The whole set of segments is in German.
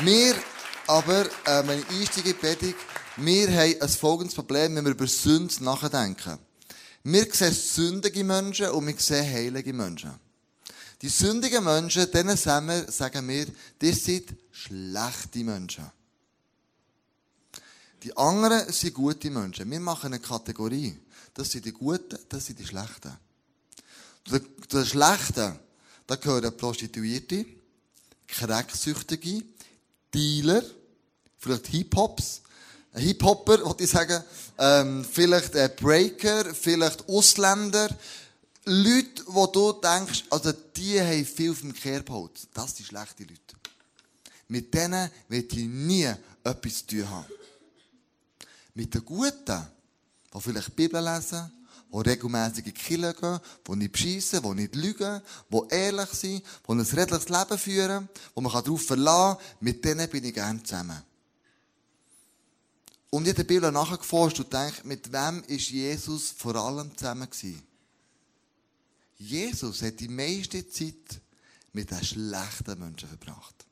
Wir aber, äh, wenn ich einsteige wir haben ein folgendes Problem, wenn wir über Sünde nachdenken. Wir sehen sündige Menschen und wir sehen heilige Menschen. Die sündigen Menschen, denen sagen wir, die sind schlechte Menschen. Die anderen sind gute Menschen. Wir machen eine Kategorie. Das sind die Guten, das sind die Schlechten. Zu den Schlechten, da gehören Prostituierte, Cracksüchtige, Dealer, vielleicht Hip-Hops, Hip-Hopper, wollte ich sagen, ähm, vielleicht äh, Breaker, vielleicht Ausländer, Leute, wo du denkst, also die haben viel dem Kerbholz. Das sind schlechte Leute. Mit denen wird ich nie etwas zu tun haben. Mit den Guten, die vielleicht die Bibel lesen, die regelmässig in die gehen, die nicht beschissen, die nicht lügen, die ehrlich sind, die ein redliches Leben führen, wo man darauf verlassen kann, mit denen bin ich gerne zusammen. Und ich habe der Bibel nachgeforscht und denke, mit wem ist Jesus vor allem zusammen gewesen? Jesus hat die meiste Zeit mit den schlechten Menschen verbracht.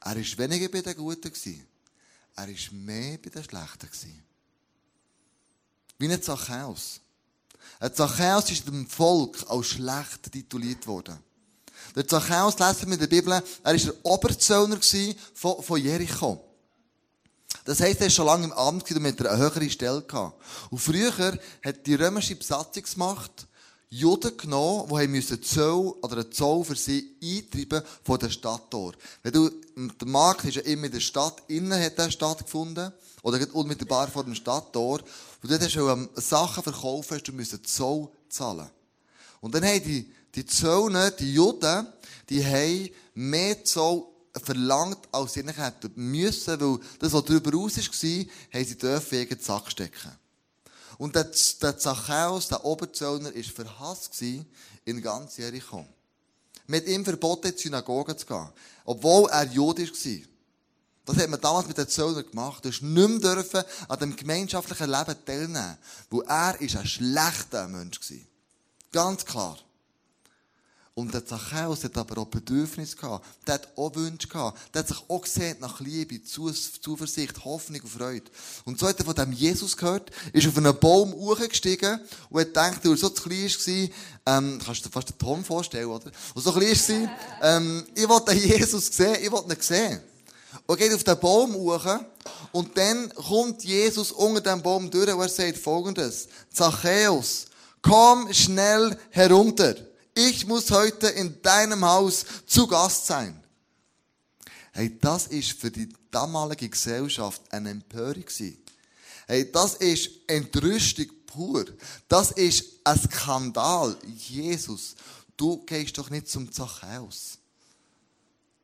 Er war weniger bei den Guten. Er war mehr bei den Schlechten. Wie ein Zachäus. Ein Zachäus ist dem Volk als schlecht tituliert worden. Der Zachäus lesen wir in der Bibel, er war der Oberzöllner von, Jericho. Das heisst, er war schon lange im Amt und mit einer höheren Stelle. Und früher hat die römische Besatzungsmacht Juden genommen, die müssen Zoll oder einen Zoll für sie eintreiben von der Stadttor. Wenn du, der Markt ist ja immer in der Stadt, innen hat er stattgefunden, oder unmittelbar vor dem Stadttor. Und dort hast du ähm, Sachen verkaufen, hast du müssen Zoll zahlen. Und dann haben die, die Zöllner, die Juden, die haben mehr Zoll verlangt, als sie nicht hätten müssen, weil das, was darüber raus war, haben sie dürfen in den Sack stecken. Und der, der Zachäus, der Oberzöllner, war verhasst in ganz Jericho. Mit ihm verboten, in die Synagoge zu gehen. Obwohl er judisch war. Das hat man damals mit den Zöllnern gemacht. Du hast nicht mehr dürfen an dem gemeinschaftlichen Leben teilnehmen. Weil er ist ein schlechter Mensch war. Ganz klar. Und der Zachäus hat aber auch Bedürfnisse gehabt. Der hat auch Wünsche gehabt. Der hat sich auch gesehen nach Liebe, Zuversicht, Hoffnung und Freude. Und so hat er von dem Jesus gehört, ist auf einen Baum hochgestiegen und hat gedacht, weil er so klein war, ähm, kannst du dir fast den Ton vorstellen, oder? Und so klein war, ähm, ich wollte Jesus sehen, ich wollte ihn sehen. Und geht auf den Baum hoch und dann kommt Jesus unter dem Baum durch und er sagt folgendes, Zachäus, komm schnell herunter ich muss heute in deinem Haus zu Gast sein. Hey, das ist für die damalige Gesellschaft eine Empörung Hey, das ist Entrüstung pur. Das ist ein Skandal. Jesus, du gehst doch nicht zum Zachäus.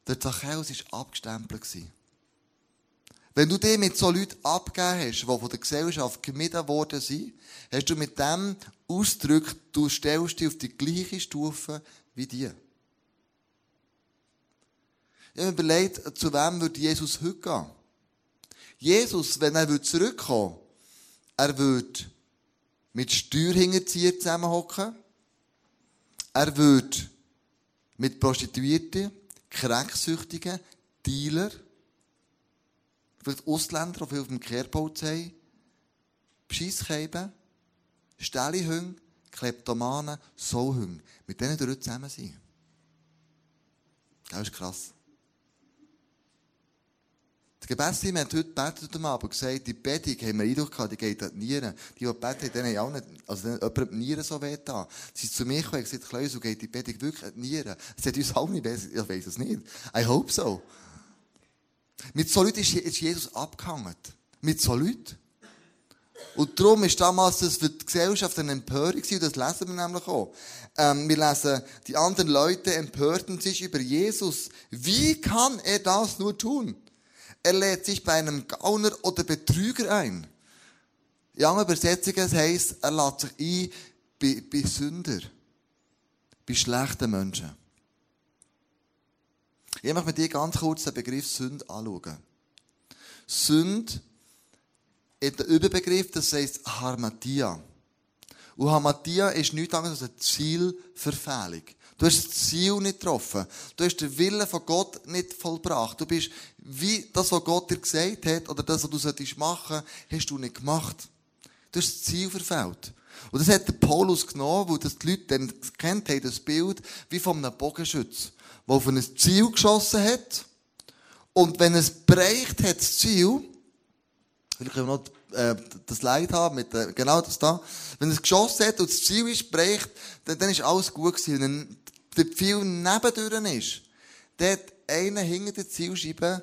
Der Zachäus war abgestempelt. Wenn du dich mit so Leuten abgegeben hast, die von der Gesellschaft gemieden worden sind, hast du mit dem Ausdruck, du stellst dich auf die gleiche Stufe wie die. Ich habe mir überlegt, zu wem würde Jesus heute gehen? Jesus, wenn er zurückkommen würde, er würde mit Steuerhinterziehern zusammenhocken. Er würde mit Prostituierten, Cracksüchtigen, Dealer, vielleicht Ausländer, die viel auf dem Kehrpolz haben, Bescheisskäben, Stellihünger, Kleptomanen, Sauhünger. Mit denen dürfen zusammen sein. Das ist krass. Das Gebetsteam hat heute gebetet am Abend gesagt, die Betung haben wir Eindruck gehabt, die geht an die Nieren. Die, die gebeten haben, haben auch nicht, also jemand die Nieren so weh da. Sie sind zu mir gekommen und gesagt, Kleusel, geht die Betung wirklich an die Nieren? Es hat uns auch nicht besser, ich weiss es nicht. I hope so. Mit so Leuten ist Jesus abgehangen. Mit so Leuten. Und darum ist damals das für die Gesellschaft eine Empörung gewesen, das lesen wir nämlich auch. Ähm, wir lesen, die anderen Leute empörten sich über Jesus. Wie kann er das nur tun? Er lädt sich bei einem Gauner oder Betrüger ein. In anderen Übersetzungen heisst, er lädt sich ein bei, bei Sünder, bei schlechten Menschen. Ich möchte mit dir ganz kurz den Begriff Sünd anschauen. Sünd ist der Überbegriff, das heisst Harmatia. Und Harmatia ist nichts anderes als eine Zielverfehlung. Du hast das Ziel nicht getroffen. Du hast den Willen von Gott nicht vollbracht. Du bist wie das, was Gott dir gesagt hat, oder das, was du solltest machen, hast du nicht gemacht. Du hast das Ziel verfehlt. Und das hat der Paulus genommen, weil das die Leute dann kennt haben, das Bild, wie von einem Bogenschütz, der auf ein Ziel geschossen hat. Und wenn es bereicht hat, das Ziel, will ich noch äh, das Leid haben, mit, äh, genau das da. Wenn es geschossen hat und das Ziel ist bereicht, dann, dann ist alles gut gewesen. Wenn der Pfeil nebendurch ist, dann hat einer hinter der Zielscheibe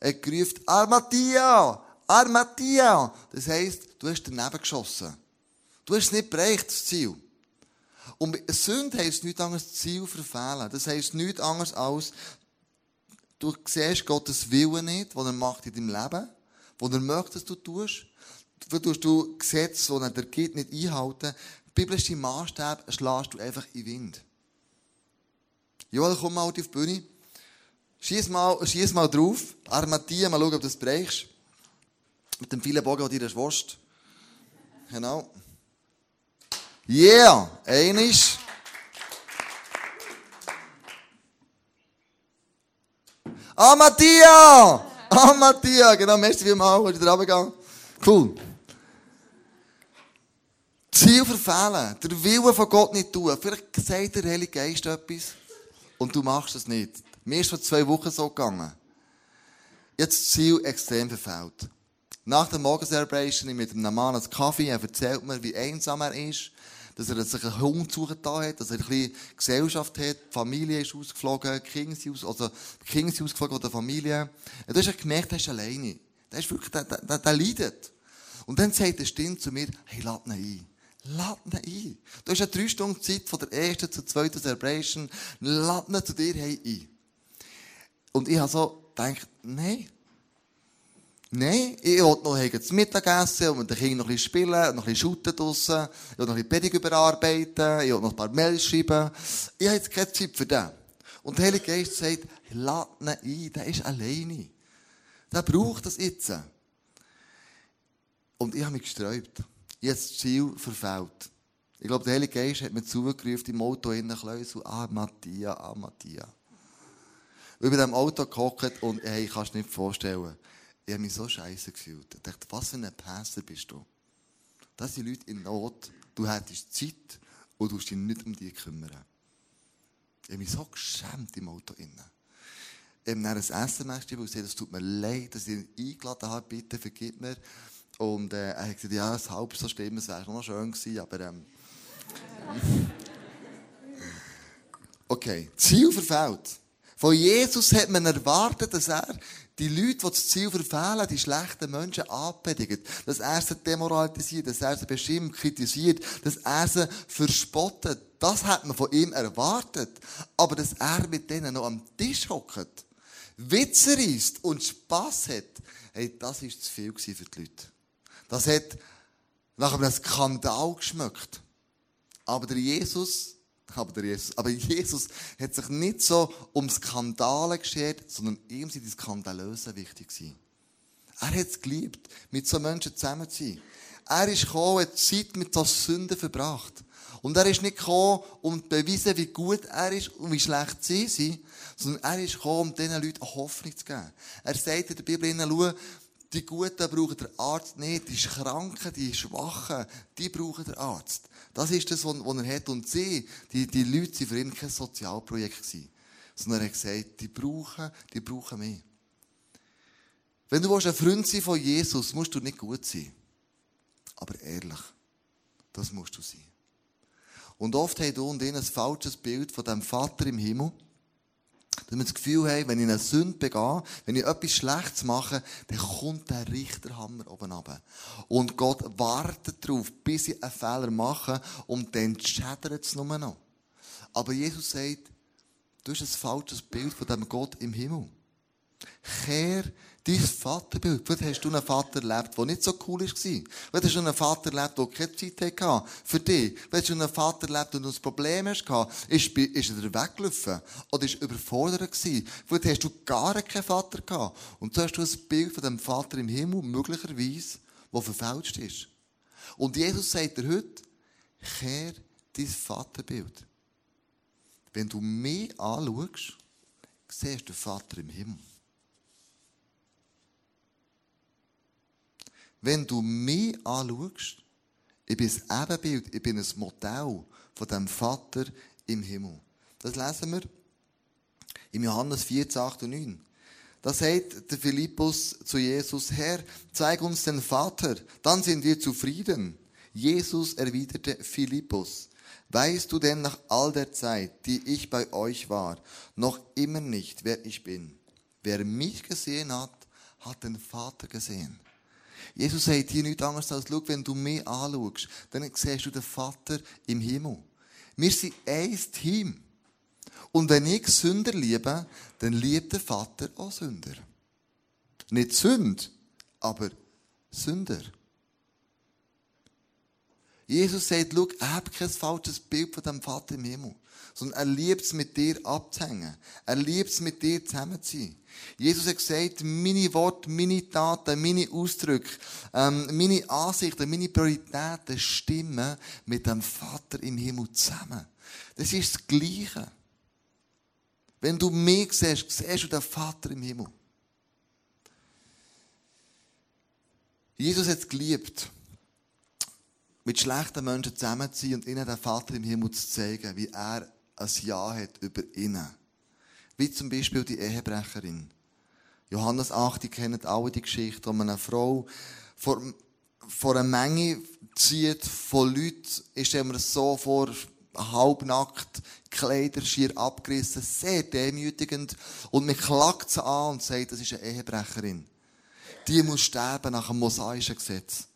äh, gerufen, Armatia! Armatia! Das heisst, du hast daneben geschossen. Du hast es nicht bereicht, das Ziel. Und Sünde heisst nichts anderes das Ziel verfehlen. Das heisst nichts anderes als, du siehst Gottes Willen nicht, den er macht in deinem Leben, den er möchte, dass du tust. Du tust du Gesetze, die er dir gibt, nicht einhalten. Biblische Maßstäbe schlägst du einfach in den Wind. Joel, komm mal auf die Bühne. Schieß mal, schieß mal drauf. Armatia, mal schauen, ob du das brechst. Mit dem vielen Bogen, den du dir Wurst. Genau. Yeah! Einisch. Ah, Mattia! Ah, Mattia! Genau, merci vielmals, hast du da runtergegangen. Cool. Ziel verfehlen. Der Wille von Gott nicht tun. Vielleicht sagt der Heilige Geist etwas und du machst es nicht. Mir ist vor zwei Wochen so gegangen. Jetzt das Ziel extrem verfehlt. Nach der Morgen-Celebration mit einem Mann einen Kaffee, er erzählt mir, wie einsam er ist, dass er sich einen Hund da hat, dass er ein bisschen Gesellschaft hat, die Familie ist ausgeflogen, die Kinder sind, aus, also die Kinder sind ausgeflogen von der Familie. Und du hast gemerkt, er ist alleine. Der ist wirklich, der, der, der leidet. Und dann sagt eine Stimme zu mir, hey, lad ihn ein. Lad ihn ein. Du hast ja drei Stunden Zeit von der ersten zur zweiten Celebration. Lad ihn zu dir ein. Und ich habe so gedacht, nein. Nein, ich wollte noch zum Mittagessen und mit den Kindern noch ein bisschen spielen, noch ein bisschen shooten draussen, ich wollte noch ein bisschen Predigt überarbeiten, ich wollte noch ein paar Mails schreiben. Ich habe jetzt keine Zeit für den. Und der Heilige Geist sagt, lad ihn ein, der ist alleine. Der braucht das jetzt. Und ich habe mich gesträubt. Habe das Ziel verfehlt. Ich glaube, der Heilige Geist hat mir zugerufen im Auto in den Kleusel, ah, Mattia, ah, bin in diesem Auto gehockt und hey, ich kann es nicht vorstellen. Ich habe mich so scheiße gefühlt. Ich dachte, was für ein Pässer bist du? Das sind Leute in Not. Du hättest Zeit und du dich nicht um die kümmern. Ich habe mich so geschämt im Auto. Ich habe dann ein SMS geschrieben und gesagt, es tut mir leid, dass ich ihn eingeladen habe, bitte vergib mir. Und äh, er hat gesagt, ja, es halb so schlimm, es wäre noch schön gewesen, aber... Ähm, okay, Ziel verfehlt. Von Jesus hat man erwartet, dass er die Leute, die das Ziel verfehlen, die schlechten Menschen anpredigt, dass er sie demoralisiert, dass er sie bestimmt, kritisiert, dass er sie verspottet. Das hat man von ihm erwartet. Aber dass er mit denen noch am Tisch hockt, Witze reisst und Spass hat, hey, das war zu viel für die Leute. Das hat nach einem Skandal geschmeckt. Aber der Jesus aber, der Jesus, aber Jesus hat sich nicht so um Skandale geschert, sondern ihm sind die Skandalösen wichtig gewesen. Er hat es geliebt, mit so Menschen zusammen zu sein. Er ist gekommen, hat Zeit mit so Sünden verbracht. Und er ist nicht gekommen, um zu beweisen, wie gut er ist und wie schlecht sie sind, sondern er ist gekommen, um diesen Leuten Hoffnung zu geben. Er sagt in der Bibel, schau, die Guten brauchen den Arzt nicht, die Kranken, die Schwachen, die brauchen den Arzt. Das ist das, was er hat. Und sie, die, die Leute, waren für ihn kein Sozialprojekt gewesen. Sondern er hat gesagt, die brauchen, die brauchen mich. Wenn du ein Freund sein von Jesus, musst du nicht gut sein. Aber ehrlich. Das musst du sein. Und oft haben du und ich ein falsches Bild von dem Vater im Himmel. Dass wir das Gefühl haben, wenn ich eine Sünde begehe, wenn ich etwas Schlechtes mache, dann kommt der Richterhammer oben runter. Und Gott wartet darauf, bis ich einen Fehler mache und dann schädert es nur noch. Aber Jesus sagt, du hast ein falsches Bild von dem Gott im Himmel. Kehr dein Vaterbild. Vielleicht hast du einen Vater erlebt, der nicht so cool war. Vielleicht hast du einen Vater erlebt, der keine Zeit hatte für dich. Vielleicht hast du einen Vater erlebt, der ein Problem hast. Ist, ist er weggelaufen? Oder ist er überfordert gewesen? Vielleicht hast du gar keinen Vater gehabt. Und so hast du ein Bild von dem Vater im Himmel, möglicherweise, das verfälscht ist. Und Jesus sagt dir heute, kehr dein Vaterbild. wenn du mich anschaust, siehst du den Vater im Himmel. Wenn du mich anschaust, ich bin ein Ebenbild, ich bin ein Modell von dem Vater im Himmel. Das lesen wir im Johannes 14, 8 und 9. Da sagt der Philippus zu Jesus, Herr, zeig uns den Vater, dann sind wir zufrieden. Jesus erwiderte Philippus, weißt du denn nach all der Zeit, die ich bei euch war, noch immer nicht, wer ich bin? Wer mich gesehen hat, hat den Vater gesehen. Jesus sagt hier nichts anderes als, schau, wenn du mich anschaust, dann siehst du den Vater im Himmel. Wir sind ein Team. Und wenn ich Sünder liebe, dann liebt der Vater auch Sünder. Nicht Sünd, aber Sünder. Jesus sagt, schau, ich habe kein falsches Bild von dem Vater im Himmel. Sondern er liebt es, mit dir abzuhängen. Er liebt es, mit dir zusammen zu sein. Jesus hat gesagt, meine Worte, meine Taten, meine Ausdrücke, ähm, meine Ansichten, meine Prioritäten stimmen mit dem Vater im Himmel zusammen. Das ist das Gleiche. Wenn du mich siehst, siehst du den Vater im Himmel. Jesus hat es geliebt, mit schlechten Menschen zusammen zu sein und ihnen den Vater im Himmel zu zeigen, wie er ein Ja hat über ihnen. Wie zum Beispiel die Ehebrecherin. Johannes 8, die kennen alle die Geschichte, wo eine Frau vor, vor einer Menge zieht von Leuten, mir das so vor, halbnackt, Kleider schier abgerissen, sehr demütigend. Und man klagt sie an und sagt, das ist eine Ehebrecherin. Die muss sterben nach dem mosaischen Gesetz.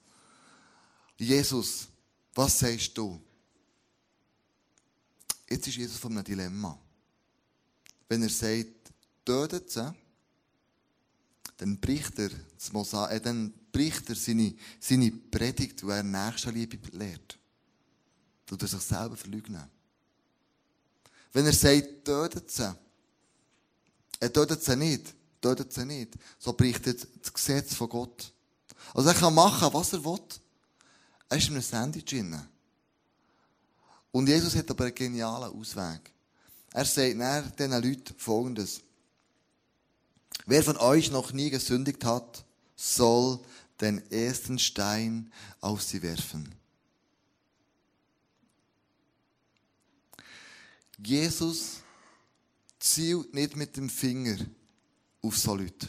Jesus, was sagst du? Jetzt ist Jesus von einem Dilemma. Wenn er sagt, tötet sie, dann bricht er, das Mosa äh, dann bricht er seine, seine Predigt, wo er Nächstenliebe lehrt. Tut er sich selber verleugnen. Wenn er sagt, tötet sie, er tötet sie nicht, tötet sie nicht, so bricht er das Gesetz von Gott. Also er kann machen, was er will. Er ist in einem Sandwich drin. Und Jesus hat aber einen genialen Ausweg. Er sagt dann diesen Leuten Folgendes. Wer von euch noch nie gesündigt hat, soll den ersten Stein auf sie werfen. Jesus zielt nicht mit dem Finger auf so Leute.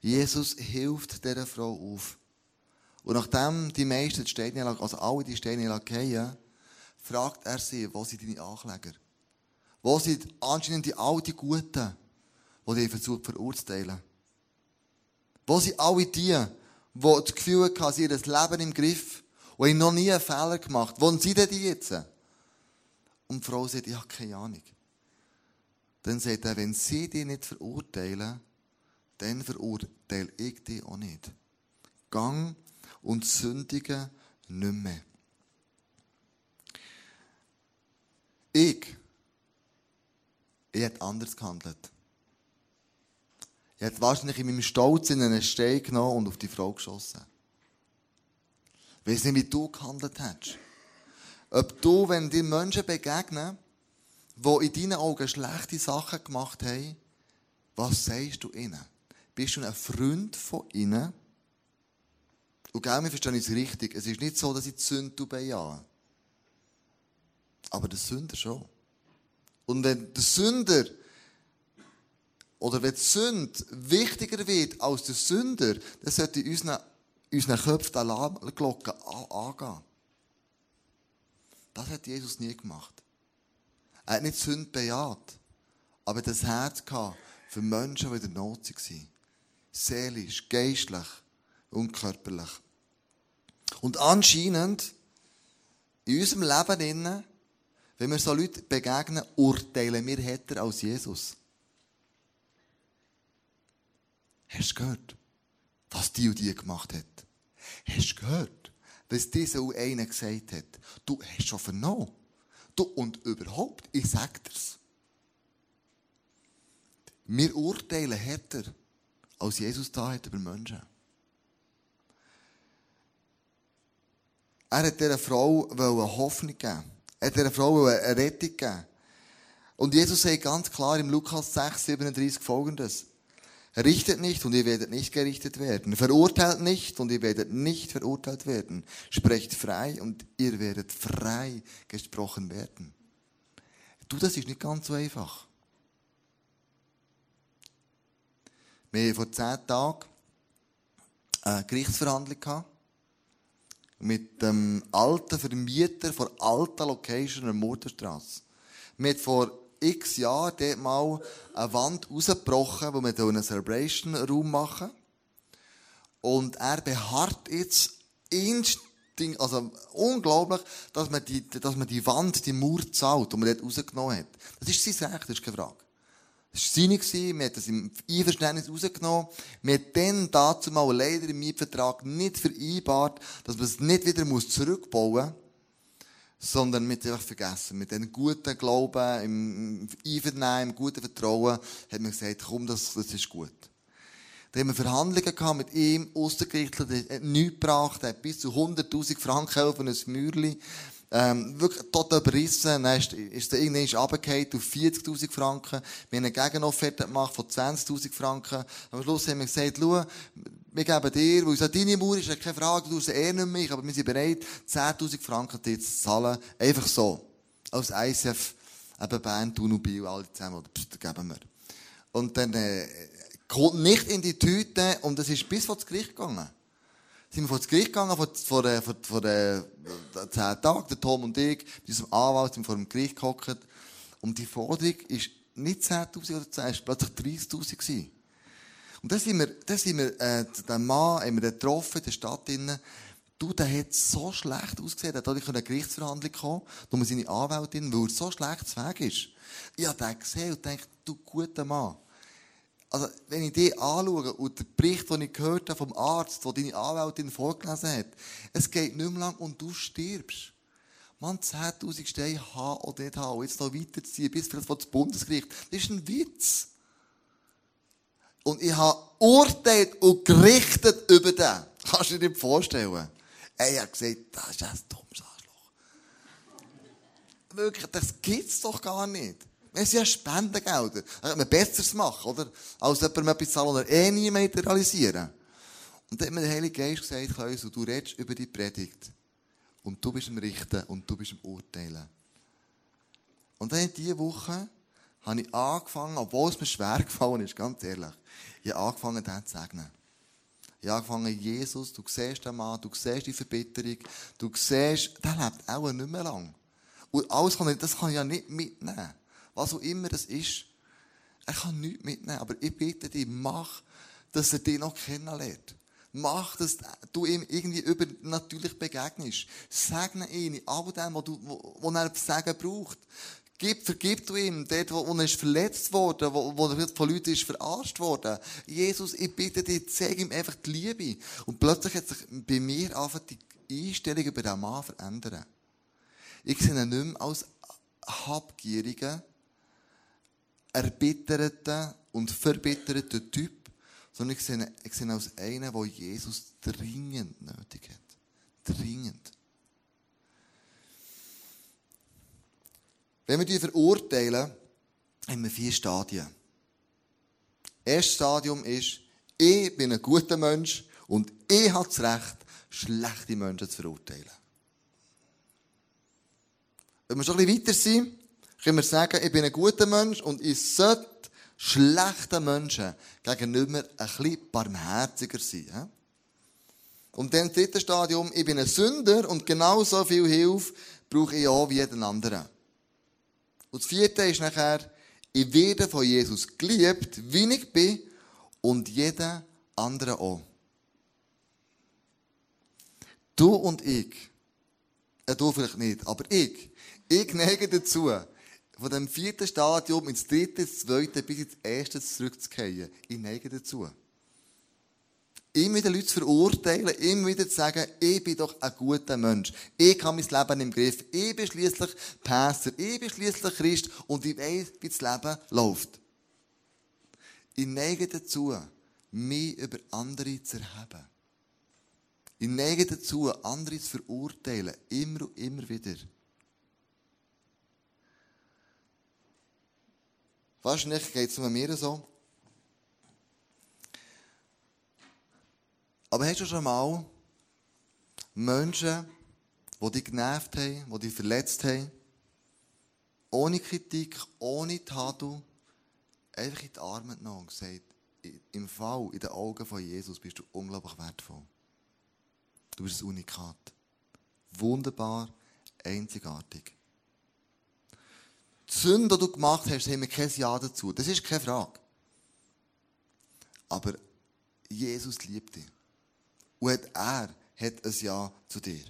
Jesus hilft dieser Frau auf. Und nachdem die meisten die Steine, also alle die Steine gehen, fragt er sie, wo sind deine Ankläger? Wo sind anscheinend die die Guten, die dich versucht verurteilen? Wo sind alle die, die das Gefühl hatten, sie ihr Leben im Griff und haben noch nie einen Fehler gemacht? Wo sind denn die jetzt? Und die Frau sagt, ich habe keine Ahnung. Dann sagt er, wenn sie dich nicht verurteilen, dann verurteile ich dich auch nicht. Gang und sündige nicht mehr. Ich, ich hätte anders gehandelt. Ich hätte wahrscheinlich in meinem Stolz in einen Stein genommen und auf die Frau geschossen. Weiß nicht, wie du gehandelt hättest. Ob du, wenn dir Menschen begegnen, die in deinen Augen schlechte Sachen gemacht haben, was sagst du ihnen? Bist du ein Freund von ihnen? Und gell, wir verstehen es richtig. Es ist nicht so, dass ich die Sünde bejahe. Aber der Sünder schon. Und wenn der Sünder oder wenn die Sünde wichtiger wird als der Sünder, dann sollte unseren, unseren Köpfen die Alarmglocke angehen. Das hat Jesus nie gemacht. Er hat nicht Sünde bejaht, aber das Herz gehabt für Menschen, die in der Not waren. Seelisch, geistlich und körperlich. Und anscheinend, in unserem Leben innen, wenn wir so Leuten begegnen, urteilen wir härter als Jesus. Hast du gehört, was die und die gemacht hat? Hast du gehört, was dieser und einer gesagt hat? Du hast schon vernommen. Du, und überhaupt, ich sag dir's. Wir urteilen härter, als Jesus da hat über Menschen. Er hat dieser Frau Hoffnung geben. Er hat dieser Frau eine Rettung gegeben. Und Jesus sagt ganz klar im Lukas 6, 37 folgendes. Richtet nicht und ihr werdet nicht gerichtet werden. Verurteilt nicht und ihr werdet nicht verurteilt werden. Sprecht frei und ihr werdet frei gesprochen werden. Du, das ist nicht ganz so einfach. Wir hatten vor zehn Tagen eine Gerichtsverhandlung gehabt. Mit dem alten Vermieter von alter Location der Murterstrasse. Wir haben vor x Jahren dort mal eine Wand rausgebrochen, wo wir einen Celebration-Raum machen. Und er beharrt jetzt instinkt, also unglaublich, dass man die, dass man die Wand, die Mauer zahlt, die man dort rausgenommen hat. Das ist sein Recht, das ist keine Frage. Das war seine, wir haben das im Einverständnis rausgenommen. Wir haben dann dazu mal leider im Mietvertrag nicht vereinbart, dass man es nicht wieder zurückbauen muss sondern mit einfach vergessen. Mit einem guten Glauben, im Einvernehmen, im guten Vertrauen, hat man gesagt, komm, das, das ist gut. Da haben wir Verhandlungen gehabt mit ihm, Außengerichtler, der hat nichts gebracht, er hat bis zu 100.000 Franken für ein Mürli. Ähm, wirklich total überrissen. Dann ist, ist er irgendwann runtergefallen auf 40.000 Franken. Wir haben eine Gegenofferte gemacht von 20.000 Franken. Am Schluss haben wir gesagt, schau, wir geben dir, weil es deine Mauer ist, keine Frage, du tust eh nicht mehr, aber wir sind bereit, 10.000 Franken dir zu zahlen. Einfach so. Als ICF, eben Bern, Biel, alle zusammen, oder, pst, geben wir. Und dann, äh, kommt nicht in die Tüte, und es ist bis vor das Gericht gegangen. Sind wir vor das Gericht gegangen, vor, vor, äh, vor, vor, äh, zehn Tagen, der Tom und ich, mit unserem Anwalt, sind vor dem Gericht gehockt. Und die Forderung ist nicht 10.000 oder 10, es war plötzlich 30.000 gewesen. Und dann sind wir, dann sind wir, äh, den Mann, haben wir getroffen in der Stadt drinnen. Du, der hat so schlecht ausgesehen. Der hat in eine Gerichtsverhandlung kommen, wo man seine Anwältin, weil er so schlecht zu Weg ist. Ich habe den gesehen und dachte, du guter Mann. Also, wenn ich die anschaue und den Bericht, den ich gehört habe vom Arzt, den deine Anwältin vorgelesen hat, es geht nicht mehr lang und du stirbst. Man, 10.000 Steine haben oder nicht haben, und jetzt noch weiterziehen, bis für das Bundesgericht. Das ist ein Witz. Und ich habe urteilt und gerichtet über den. Kannst du dir nicht vorstellen? Er hat gesagt, das ist ein dummes Arschloch. Wirklich, das gibt's doch gar nicht. Wir sind ja Spendengelder. Da kann man Besseres machen, oder? Als jemandem etwas zahlen, er eh nie mehr realisieren. Und dann hat mir der Heilige Geist gesagt, Klaus, du redest über die Predigt. Und du bist im Richten und du bist im Urteilen. Und dann in dieser Woche habe ich angefangen, obwohl es mir schwer gefallen ist, ganz ehrlich, ich habe angefangen, den zu segnen. Ich habe angefangen, Jesus, du siehst den Mann, du siehst die Verbitterung, du siehst, der lebt auch nicht mehr lang. Und alles kann ich, das kann ich ja nicht mitnehmen. Was auch immer das ist. Er kann nichts mitnehmen, aber ich bitte dich, mach, dass er dich noch kennenlernt. Mach, dass du ihm irgendwie übernatürlich begegnest. Segne ihn in all dem, was, du, wo, er Segen braucht. Gib, vergib du ihm, dort, wo, wo er ist verletzt worden, wo, wo er von Leuten ist verarscht worden. Jesus, ich bitte dich, zeig ihm einfach die Liebe. Und plötzlich hat sich bei mir einfach die Einstellung über den Mann verändert. Ich sehe ihn nicht mehr als habgierigen, erbitterten und verbitterten Typ, sondern ich sehe, ich sehe als einen, der Jesus dringend nötig hat. Dringend. Wenn wir die verurteilen, haben wir vier Stadien. Das erste Stadium ist, ich bin ein guter Mensch und ich habe das Recht, schlechte Menschen zu verurteilen. Wenn wir schon ein bisschen weiter sind, können wir sagen, ich bin ein guter Mensch und ich sollte schlechten Menschen gegenüber ein bisschen barmherziger sein. Und dann das dritte Stadium, ich bin ein Sünder und genauso viel Hilfe brauche ich auch wie jeden anderen. Und das vierte ist nachher, ich werde von Jesus geliebt, wie ich bin, und jeder andere auch. Du und ich, äh, du vielleicht nicht, aber ich, ich neige dazu, von dem vierten Stadium ins dritte, ins zweite bis ins erste zurückzukehren. Ich neige dazu immer wieder Leute zu verurteilen, immer wieder zu sagen, ich bin doch ein guter Mensch. Ich habe mein Leben im Griff. Ich bin schließlich Pastor. Ich bin schließlich Christ und ich weiß, wie das Leben läuft. Ich neige dazu, mich über andere zu erheben. Ich neige dazu, andere zu verurteilen. Immer und immer wieder. Wahrscheinlich geht es nur mir so. Aber hast du schon mal Menschen, die dich genervt haben, die dich verletzt haben, ohne Kritik, ohne Tadel, einfach in die Arme genommen und gesagt, im Fall, in den Augen von Jesus bist du unglaublich wertvoll. Du bist ein Unikat. Wunderbar, einzigartig. Die Sünde, die du gemacht hast, haben wir kein Ja dazu. Das ist keine Frage. Aber Jesus liebt dich. Und er hat ein Ja zu dir.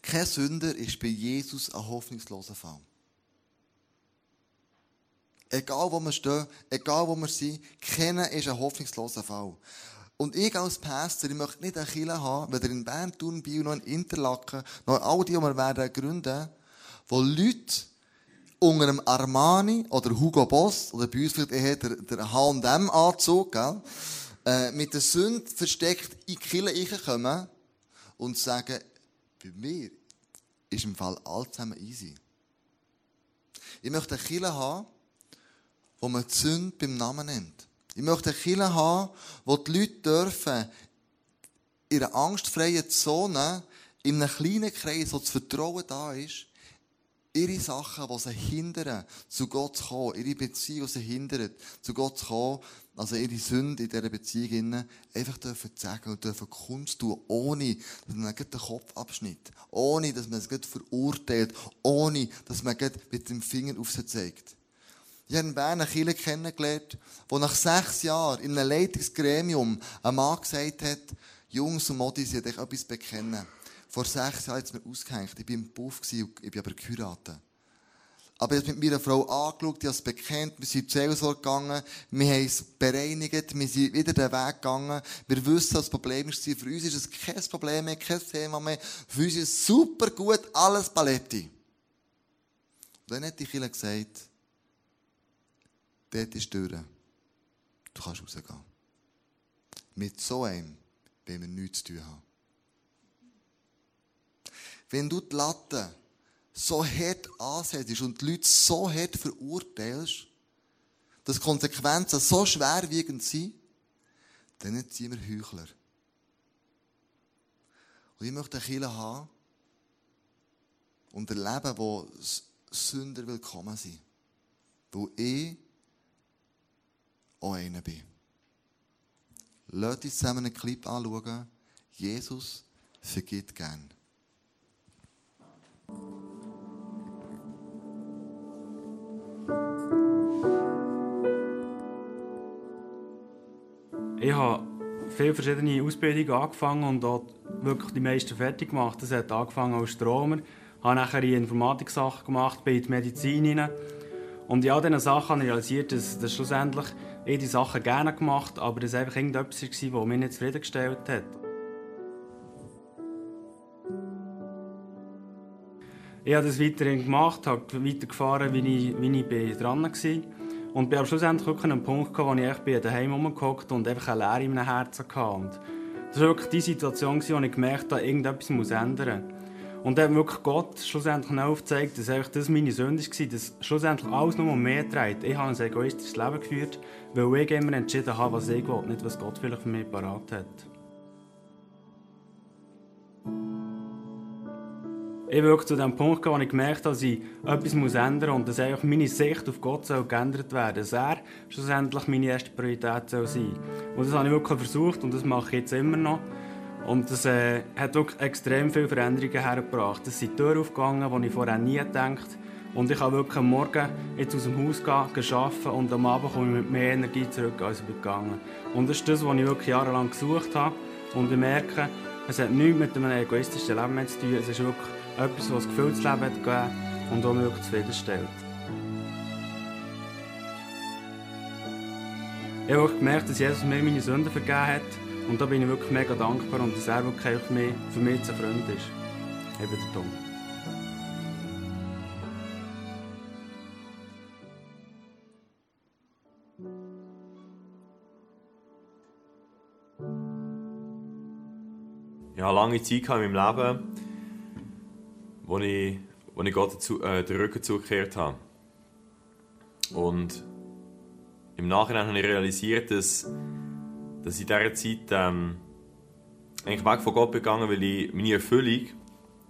Kein Sünder ist bei Jesus ein hoffnungsloser Fall. Egal wo wir stehen, egal wo wir sind, kennen ist ein hoffnungsloser Fall. Und ich als Pastor, ich möchte nicht eine Kirche haben, weder in Bern, Thun, Biel, noch in Interlaken, noch all die, die wir werden gründen, wo Leute unter einem Armani oder Hugo Boss, oder bei uns vielleicht eher der, der H&M-Anzug, gell, äh, mit der Sünde versteckt in die Kirche kommen und sagen, bei mir ist im Fall alles zusammen easy. Ich möchte eine Kirche haben, wo man die Sünde beim Namen nennt. Ich möchte eine Kirche haben, wo die Leute dürfen, in einer angstfreien Zone, in einem kleinen Kreis, wo das Vertrauen da ist, ihre Sachen, die sie hindern, zu Gott zu kommen, ihre Beziehung, die sie hindern, zu Gott zu kommen, also ihre Sünde in dieser Beziehung, einfach dürfen sagen und dürfen Kunst tun, ohne, dass man den Kopf abschnitt, ohne, dass man es verurteilt, ohne, dass man mit dem Finger auf sie zeigt. Ich habe in Bern eine Kirche kennengelernt, wo nach sechs Jahren in einem Leitungsgremium ein Mann gesagt hat, Jungs und Modis, ich euch etwas bekennen. Vor sechs Jahren hat es mir ausgehängt. Ich war im Puff und ich bin aber geheiratet. Aber ich habe mit meiner Frau angeschaut, ich habe es bekannt, wir sind in die Seelsorge gegangen, wir haben es bereinigt, wir sind wieder den Weg gegangen. Wir wissen, was das Problem ist. Für uns ist es kein Problem mehr, kein Thema mehr. Für uns ist es super gut, alles Paletti. Und dann hat die Kirche gesagt, dort ist die Tür. Du kannst rausgehen. Mit so einem wollen wir nichts zu tun haben. Wenn du die Latte so hart ansetzt und die Leute so hart verurteilst, dass Konsequenzen so schwerwiegend sind, dann sind wir Heuchler. Und ich möchte eine Kirche haben und erleben, wo Sünder willkommen sind. Wo ich auch einer bin. Lasst uns zusammen einen Clip anschauen. Jesus vergibt gern. Ich habe viele verschiedene Ausbildungen angefangen und auch wirklich die meisten fertig gemacht. Das hat angefangen als Stromer, habe nachher in Informatik-Sachen gemacht, bin in Medizin hinein. Und in all diesen Sachen realisiert, dass, dass schlussendlich ich die Sachen gerne gemacht aber das einfach irgendetwas war, das mich nicht zufriedengestellt hat. Ich habe das weiterhin gemacht, habe weitergefahren, wie ich, wie ich dran war. Und bin schlussendlich wirklich an einem Punkt wo ich bin daheim rumgehockt und einfach eine Leere in meinem Herzen hatte. Und das war wirklich die Situation, wo ich gemerkt habe, irgendetwas muss ändern. Und dann hat wirklich Gott schlussendlich aufgezeigt, dass einfach das meine Sünde war, dass schlussendlich alles nur um mehr dreht. Ich habe ein egoistisches Leben geführt, weil ich immer entschieden habe, was ich will, nicht was Gott vielleicht für mich parat hat. Ich wirklich zu dem Punkt gekommen, wo ich gemerkt habe, dass ich etwas ändern muss und dass einfach meine Sicht auf Gott soll geändert werden soll. Dass er schlussendlich meine erste Priorität soll sein Und das habe ich wirklich versucht und das mache ich jetzt immer noch. Und das äh, hat wirklich extrem viele Veränderungen hergebracht. Es sind Türen aufgegangen, die ich vorher nie gedacht Und ich kann wirklich am Morgen jetzt aus dem Haus gehen, arbeiten und am Abend komme ich mit mehr Energie zurück, als ich gegangen Und das ist das, was ich wirklich jahrelang gesucht habe. Und ich merke, es hat nichts mit einem egoistischen Leben zu tun. Es ist wirklich etwas, das ein gefülltes Leben hat gegeben und auch wirklich zufriedenstellt. Ich habe gemerkt, dass Jesus mir meine Sünden vergeben hat und da bin ich wirklich mega dankbar und dass er wirklich für mich, für mich ein Freund ist. Eben der Tom. Hatte lange Zeit in meinem Leben, wo ich, wo ich Gott dazu, äh, den Rücken zugekehrt habe. Und im Nachhinein habe ich realisiert, dass, dass ich in dieser Zeit ähm, eigentlich weg von Gott begangen weil ich meine Erfüllung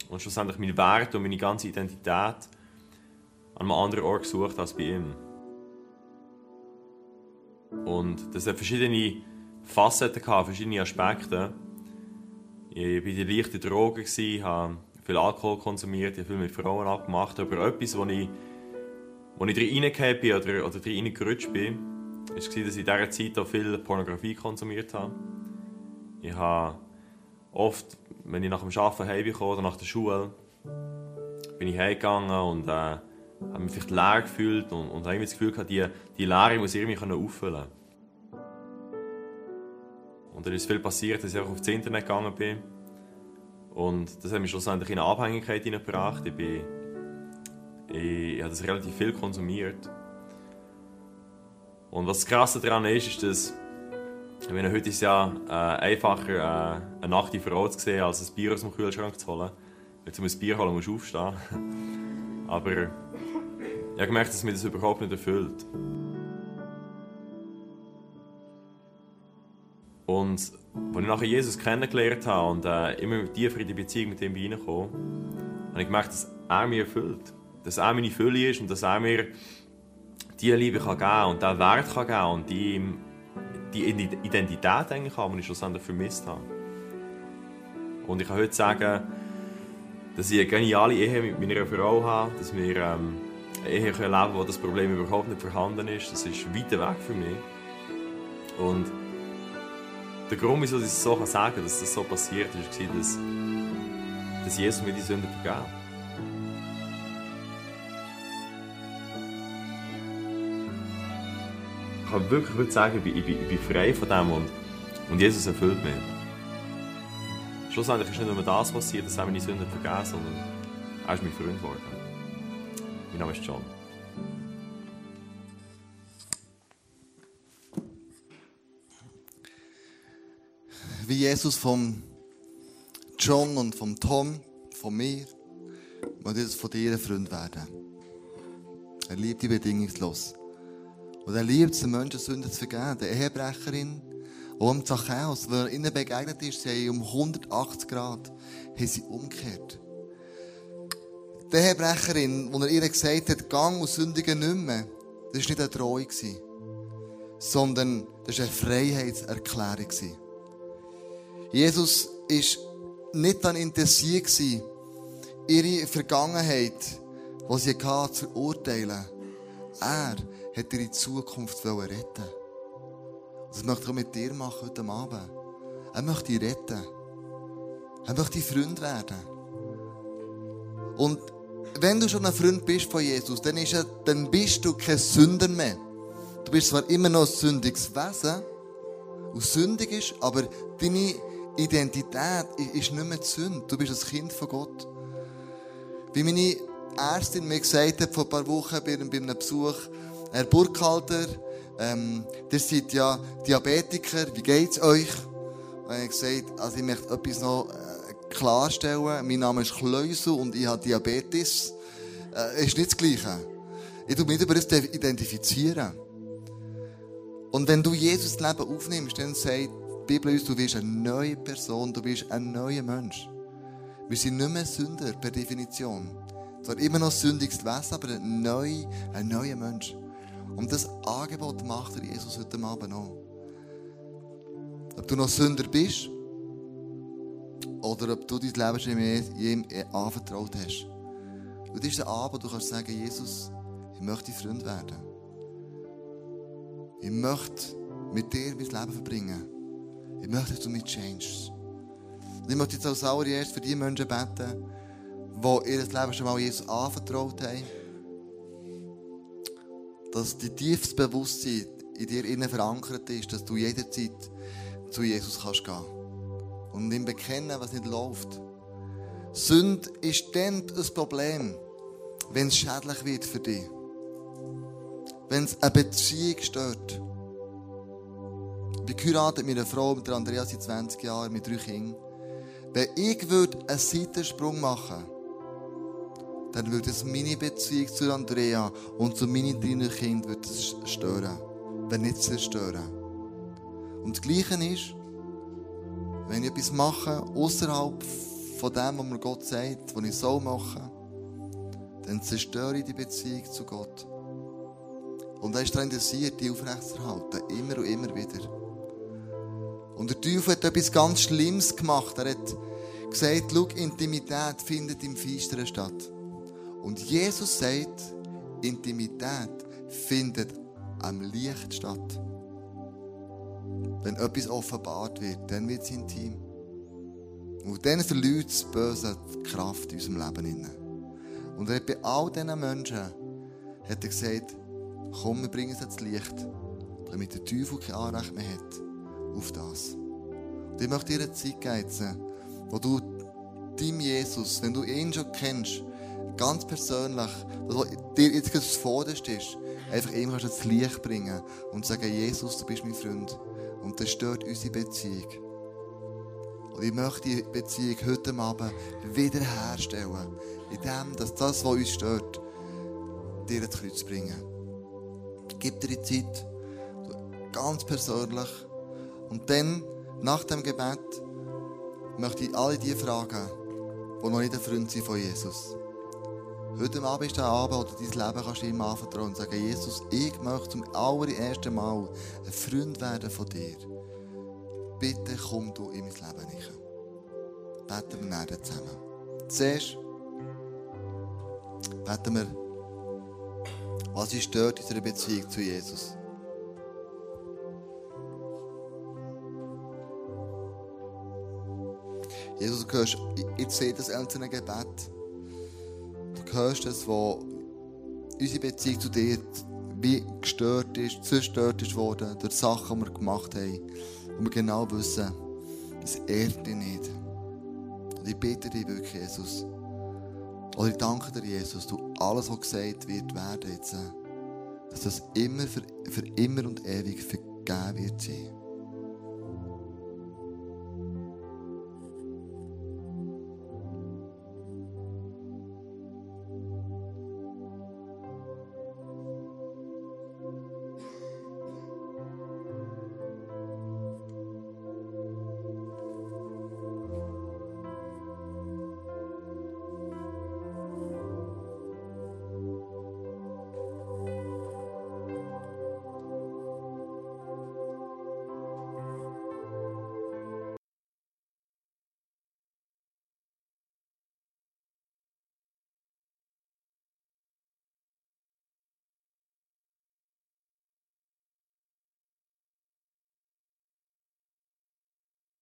und schlussendlich meine Werte und meine ganze Identität an einem anderen Ort gesucht als bei ihm. Und das hat verschiedene Facetten verschiedene Aspekte. Ich war in leichten Drogen, habe viel Alkohol konsumiert, habe viel mit Frauen abgemacht, aber etwas, wo ich, wo ich reingekommen bin oder, oder reingerutscht bin, war, dass ich in dieser Zeit auch viel Pornografie konsumiert habe. Ich habe oft, wenn ich nach dem Arbeiten heimgekommen oder nach der Schule, bin ich heimgegangen und äh, habe mich vielleicht leer gefühlt und, und habe das Gefühl gehabt, die, die Leere muss ich irgendwie auffüllen können. Und dann ist viel passiert, dass ich auch aufs Internet gegangen bin. Und das hat mich schlussendlich in eine Abhängigkeit hineingebracht. Ich, ich, ich habe das relativ viel konsumiert. Und was das Krasse daran ist, ist, dass ich meine, heute ist es ja äh, einfacher, äh, eine nackte Frau zu sehen, als ein Bier aus dem Kühlschrank zu holen. Wenn du ein Bier holen musst du aufstehen. Aber ich habe gemerkt, dass mir das überhaupt nicht erfüllt. Und als ich nachher Jesus kennengelernt habe und äh, immer tiefer in die Beziehung mit ihm reingekommen, habe ich gemerkt, dass er mich erfüllt. Dass er meine Fülle ist und dass er mir die Liebe kann geben und den Wert kann geben und die, die Identität eigentlich haben, die ich schlussendlich vermisst habe. Und ich kann heute sagen, dass ich eine geniale Ehe mit meiner Frau habe, dass wir ähm, eine Ehe leben können, wo das Problem überhaupt nicht vorhanden ist. Das ist weit weg für mich. Und der Grund, wieso es so sagen kann, dass das so passiert ist, war, dass, dass Jesus mir die Sünden vergab. Ich kann wirklich sagen, ich bin, ich, bin, ich bin frei von dem und, und Jesus erfüllt mich. Schlussendlich ist nicht nur das passiert, dass er meine Sünden vergeben, sondern er ist mein Freund geworden. Mein Name ist John. Wie Jesus vom John und vom Tom, von mir, will Jesus von dir ein Freund werden. Er liebt die bedingungslos. Und er liebt es, den Menschen Sünden zu vergeben. Der Ehebrecherin, auch am Zachäus, weil er ihnen begegnet ist, sie haben um 180 Grad haben sie umgekehrt. Die Ehebrecherin, wo er ihr gesagt hat, gang und sündige nicht mehr, das war nicht eine Drohung, sondern das war eine Freiheitserklärung. Jesus ist nicht daran interessiert ihre Vergangenheit, die sie hatte, zu urteilen. Er hat ihre Zukunft retten Das möchte er mit dir machen heute Abend. Er möchte dich retten. Er möchte Freund werden. Und wenn du schon ein Freund bist von Jesus, dann, ist er, dann bist du kein Sünder mehr. Du bist zwar immer noch ein sündiges Wesen und sündig ist, aber deine Identität ist nicht mehr die Sünde. Du bist ein Kind von Gott. Wie meine Ärztin mir gesagt hat, vor ein paar Wochen bei einem Besuch, Herr Burkhalter, ähm, ihr seid ja Diabetiker, wie geht's euch? Und ich gesagt, also ich möchte etwas noch äh, klarstellen. Mein Name ist Kleusel und ich habe Diabetes. Äh, ist nicht das Gleiche. Ich tue mich über das identifizieren. Und wenn du Jesus Leben aufnimmst, dann sagt Bibel uns, du bist eine neue Person, du bist ein neuer Mensch. Wir sind nicht mehr Sünder per Definition. Zwar immer noch sündiges Wesen, aber ein, neu, ein neuer Mensch. Und das Angebot macht Jesus heute Abend auch. Ob du noch Sünder bist oder ob du dein Leben schon ihm anvertraut hast. Und das ist der Abend, du kannst sagen, Jesus, ich möchte dein Freund werden. Ich möchte mit dir mein Leben verbringen. Ich möchte, dass du mich changest. Und ich möchte jetzt als allererst für die Menschen beten, die ihr Leben schon mal Jesus anvertraut haben. Dass die tiefste Bewusstsein in dir innen verankert ist, dass du jederzeit zu Jesus kannst gehen und ihm bekennen, was nicht läuft. Sünde ist dann ein Problem, wenn es schädlich wird für dich. Wenn es eine Beziehung stört bin geheiratet mit einer Frau, mit der Andrea seit 20 Jahren, mit drei Kindern. Wenn ich würde einen Seitensprung machen dann würde es meine Beziehung zu Andrea und zu meinen drei Kindern würde stören. Wenn nicht zerstören. Und das Gleiche ist, wenn ich etwas mache, außerhalb von dem, was mir Gott sagt, was ich soll machen, dann zerstöre ich die Beziehung zu Gott. Und er ist daran interessiert, die aufrechtzuerhalten. Immer und immer wieder. Und der Teufel hat etwas ganz Schlimmes gemacht. Er hat gesagt, schau, Intimität findet im Feisteren statt. Und Jesus sagt, Intimität findet am Licht statt. Wenn etwas offenbart wird, dann wird es intim. Und dann verliert das Böse die Kraft in unserem Leben. Und er hat bei all diesen Menschen hat er gesagt, komm, wir bringen es ins Licht, damit der Teufel kein Anrecht mehr hat auf das. Und ich möchte dir eine Zeit geben, wo du deinem Jesus, wenn du ihn schon kennst, ganz persönlich, dass dir jetzt das Vorderste ist, einfach ihm kannst ins Licht bringen und sagen, Jesus, du bist mein Freund. Und das stört unsere Beziehung. Und ich möchte die Beziehung heute Abend wiederherstellen. Indem, dass das, was uns stört, dir ins Kreuz bringen. Gib dir die Zeit, ganz persönlich. Und dann, nach dem Gebet, möchte ich alle die fragen, die noch nicht ein Freund sind von Jesus. Heute Abend ist der Abend, du dein Leben kannst ihm anvertrauen und sagen, Jesus, ich möchte zum allerersten Mal ein Freund werden von dir. Bitte komm du in mein Leben nicht. Beten wir nachher zusammen. Zuerst beten wir, was uns stört in unserer Beziehung zu Jesus. Jesus, du hörst, ich sehe das einzelne Gebet. Du hörst es, wo unsere Beziehung zu dir wie gestört ist, zerstört ist worden durch Sachen, die wir gemacht haben. Und wir genau wissen, das ehrt dich nicht. Und ich bitte dich wirklich, Jesus. Oder ich danke dir, Jesus, du alles, was gesagt wird, werden jetzt, dass das immer für, für immer und ewig vergeben wird sein.